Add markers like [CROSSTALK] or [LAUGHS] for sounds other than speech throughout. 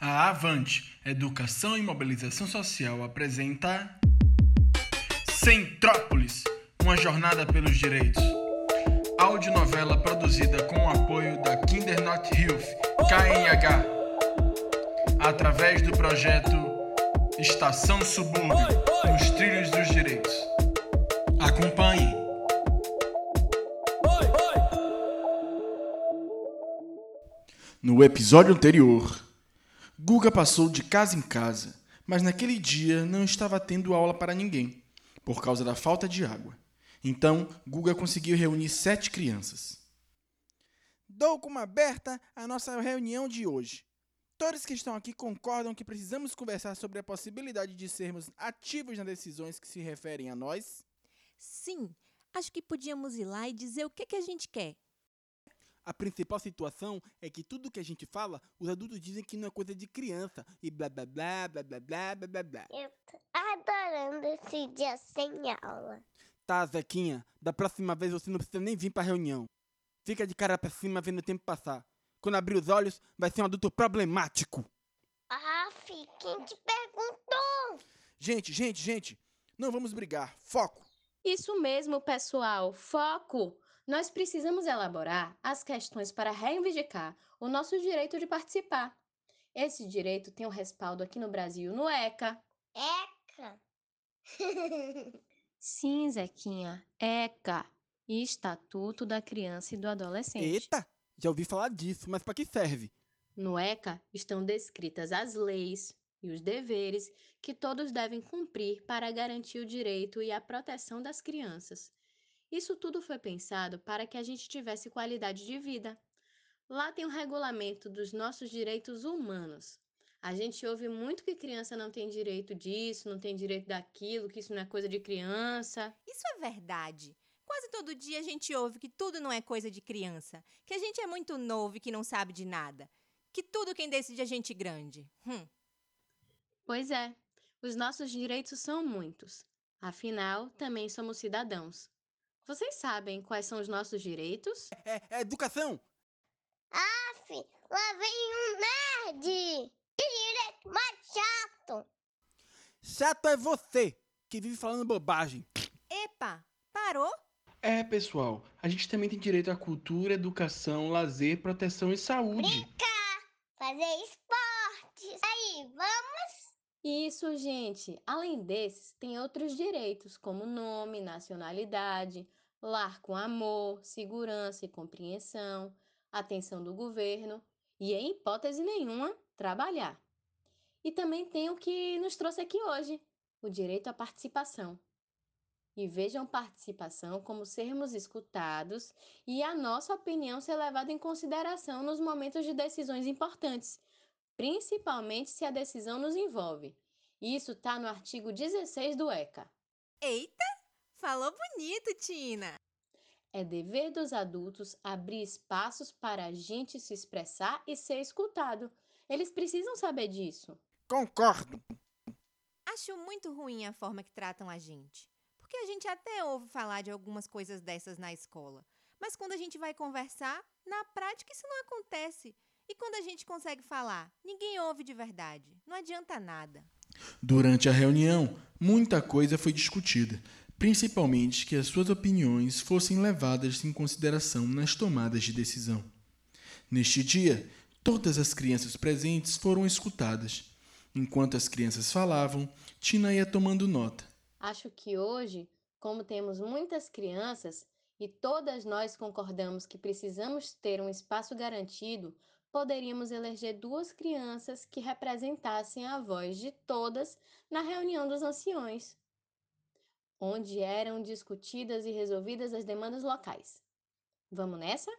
A Avante, Educação e Mobilização Social apresenta Centrópolis, uma jornada pelos direitos. Audionovela produzida com o apoio da Kinder Not Health, KNH, através do projeto Estação Subúrbio, nos trilhos dos direitos. Acompanhe. No episódio anterior, Guga passou de casa em casa, mas naquele dia não estava tendo aula para ninguém, por causa da falta de água. Então, Guga conseguiu reunir sete crianças. Dou como aberta a nossa reunião de hoje. Todos que estão aqui concordam que precisamos conversar sobre a possibilidade de sermos ativos nas decisões que se referem a nós? Sim, acho que podíamos ir lá e dizer o que, que a gente quer. A principal situação é que tudo que a gente fala, os adultos dizem que não é coisa de criança e blá blá blá blá blá blá blá blá blá. Eu tô adorando esse dia sem aula. Tá, Zequinha, da próxima vez você não precisa nem vir pra reunião. Fica de cara pra cima vendo o tempo passar. Quando abrir os olhos, vai ser um adulto problemático. Aff, quem te perguntou? Gente, gente, gente, não vamos brigar. Foco. Isso mesmo, pessoal. Foco! Nós precisamos elaborar as questões para reivindicar o nosso direito de participar. Esse direito tem um respaldo aqui no Brasil no ECA. Eca. [LAUGHS] Sim, Zequinha, ECA. Estatuto da Criança e do Adolescente. Eita, já ouvi falar disso, mas pra que serve? No ECA estão descritas as leis e os deveres que todos devem cumprir para garantir o direito e a proteção das crianças. Isso tudo foi pensado para que a gente tivesse qualidade de vida. Lá tem o regulamento dos nossos direitos humanos. A gente ouve muito que criança não tem direito disso, não tem direito daquilo, que isso não é coisa de criança. Isso é verdade. Quase todo dia a gente ouve que tudo não é coisa de criança, que a gente é muito novo e que não sabe de nada, que tudo quem decide é gente grande. Hum. Pois é, os nossos direitos são muitos. Afinal, também somos cidadãos. Vocês sabem quais são os nossos direitos? É, é educação. Aff, lá vem um nerd. Que direito mais chato. Chato é você, que vive falando bobagem. Epa, parou? É, pessoal, a gente também tem direito à cultura, educação, lazer, proteção e saúde. Brincar, fazer esportes. Aí, vamos? Isso, gente. Além desses, tem outros direitos, como nome, nacionalidade, lar com amor, segurança e compreensão, atenção do governo e, em hipótese nenhuma, trabalhar. E também tem o que nos trouxe aqui hoje, o direito à participação. E vejam participação como sermos escutados e a nossa opinião ser levada em consideração nos momentos de decisões importantes, principalmente se a decisão nos envolve. Isso está no artigo 16 do ECA. Eita, falou bonito, Tina. É dever dos adultos abrir espaços para a gente se expressar e ser escutado. Eles precisam saber disso. Concordo. Acho muito ruim a forma que tratam a gente. Porque a gente até ouve falar de algumas coisas dessas na escola. Mas quando a gente vai conversar, na prática isso não acontece. E quando a gente consegue falar, ninguém ouve de verdade. Não adianta nada. Durante a reunião, muita coisa foi discutida, principalmente que as suas opiniões fossem levadas em consideração nas tomadas de decisão. Neste dia, todas as crianças presentes foram escutadas. Enquanto as crianças falavam, Tina ia tomando nota. Acho que hoje, como temos muitas crianças e todas nós concordamos que precisamos ter um espaço garantido, poderíamos eleger duas crianças que representassem a voz de todas na reunião dos anciões, onde eram discutidas e resolvidas as demandas locais. Vamos nessa?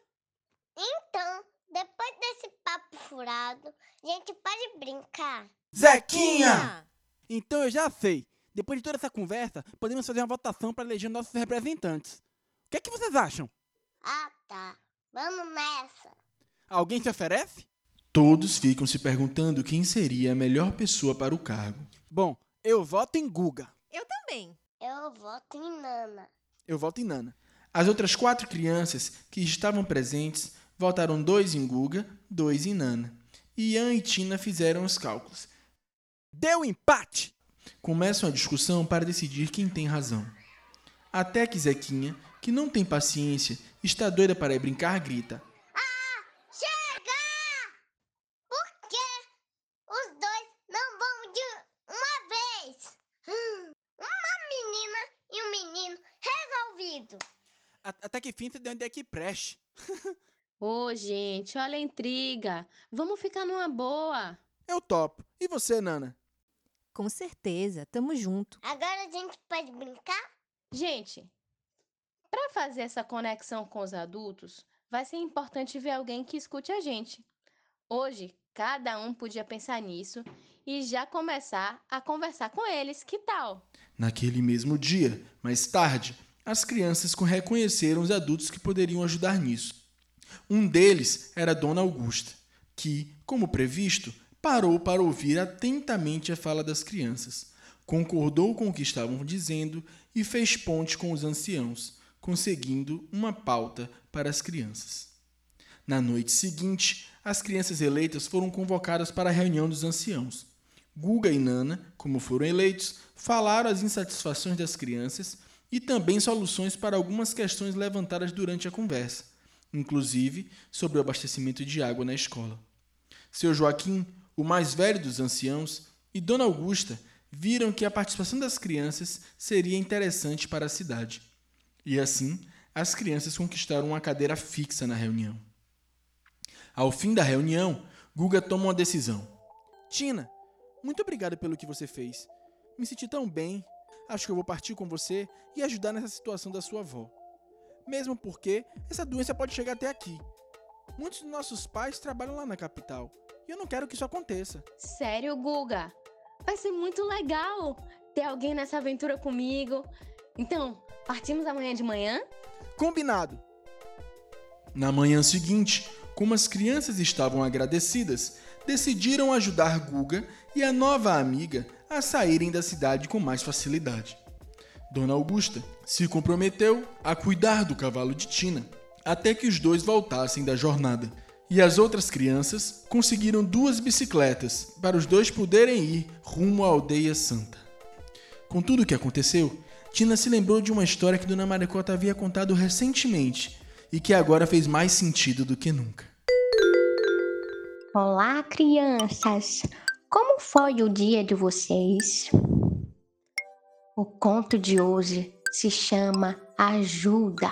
Então, depois desse papo furado, a gente pode brincar. Zequinha! Então eu já sei. Depois de toda essa conversa, podemos fazer uma votação para eleger nossos representantes. O que é que vocês acham? Ah, tá. Vamos nessa. Alguém se oferece? Todos ficam se perguntando quem seria a melhor pessoa para o cargo. Bom, eu voto em Guga. Eu também. Eu voto em Nana. Eu voto em Nana. As outras quatro crianças que estavam presentes votaram dois em Guga, dois em Nana. Ian e Tina fizeram os cálculos. Deu empate! Começam a discussão para decidir quem tem razão. Até que Zequinha, que não tem paciência, está doida para brincar, grita: Chega! Por que os dois não vão de uma vez? Hum, Uma menina e um menino resolvido. A- Até que fim você deu onde é que preste. Ô, gente, olha a intriga. Vamos ficar numa boa. Eu topo. E você, Nana? Com certeza, tamo junto. Agora a gente pode brincar? Gente, para fazer essa conexão com os adultos, vai ser importante ver alguém que escute a gente. Hoje, cada um podia pensar nisso e já começar a conversar com eles. Que tal? Naquele mesmo dia, mais tarde, as crianças co- reconheceram os adultos que poderiam ajudar nisso. Um deles era Dona Augusta, que, como previsto, parou para ouvir atentamente a fala das crianças, concordou com o que estavam dizendo e fez ponte com os anciãos, conseguindo uma pauta para as crianças. Na noite seguinte, as crianças eleitas foram convocadas para a reunião dos anciãos. Guga e Nana, como foram eleitos, falaram as insatisfações das crianças e também soluções para algumas questões levantadas durante a conversa, inclusive sobre o abastecimento de água na escola. Seu Joaquim, o mais velho dos anciãos, e Dona Augusta viram que a participação das crianças seria interessante para a cidade. E assim, as crianças conquistaram uma cadeira fixa na reunião. Ao fim da reunião, Guga toma uma decisão. Tina, muito obrigado pelo que você fez. Me senti tão bem. Acho que eu vou partir com você e ajudar nessa situação da sua avó. Mesmo porque essa doença pode chegar até aqui. Muitos dos nossos pais trabalham lá na capital. E eu não quero que isso aconteça. Sério, Guga? Vai ser muito legal ter alguém nessa aventura comigo. Então, partimos amanhã de manhã? Combinado! Na manhã seguinte, como as crianças estavam agradecidas, decidiram ajudar Guga e a nova amiga a saírem da cidade com mais facilidade. Dona Augusta se comprometeu a cuidar do cavalo de Tina até que os dois voltassem da jornada. E as outras crianças conseguiram duas bicicletas para os dois poderem ir rumo à aldeia santa. Com tudo o que aconteceu, Tina se lembrou de uma história que Dona Maricota havia contado recentemente e que agora fez mais sentido do que nunca. Olá, crianças! Como foi o dia de vocês? O conto de hoje se chama Ajuda.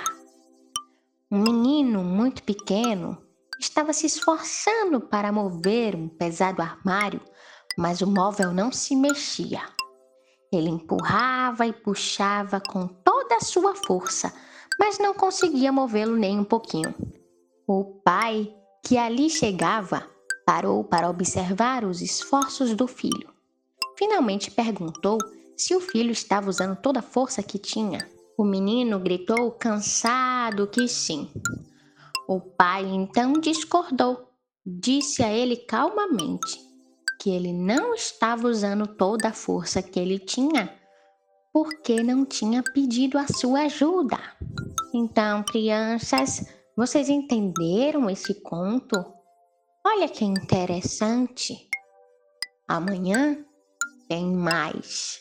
Um menino muito pequeno estava se esforçando para mover um pesado armário, mas o móvel não se mexia. Ele empurrava e puxava com toda a sua força, mas não conseguia movê-lo nem um pouquinho. O pai, que ali chegava, parou para observar os esforços do filho. Finalmente perguntou se o filho estava usando toda a força que tinha. O menino gritou cansado que sim. O pai então discordou. Disse a ele calmamente que ele não estava usando toda a força que ele tinha, porque não tinha pedido a sua ajuda. Então, crianças, vocês entenderam esse conto? Olha que interessante. Amanhã tem mais.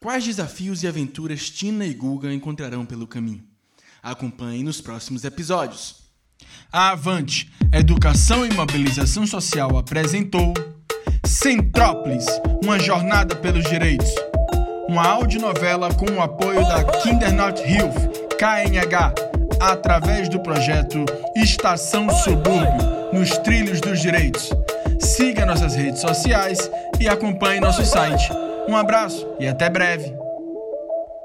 Quais desafios e aventuras Tina e Guga encontrarão pelo caminho? Acompanhe nos próximos episódios. A Avante, Educação e Mobilização Social apresentou Centrópolis, uma jornada pelos direitos. Uma audionovela com o apoio da Kindernot Hilfe, KNH, através do projeto Estação Subúrbio, nos trilhos dos direitos. Siga nossas redes sociais e acompanhe nosso site. Um abraço e até breve.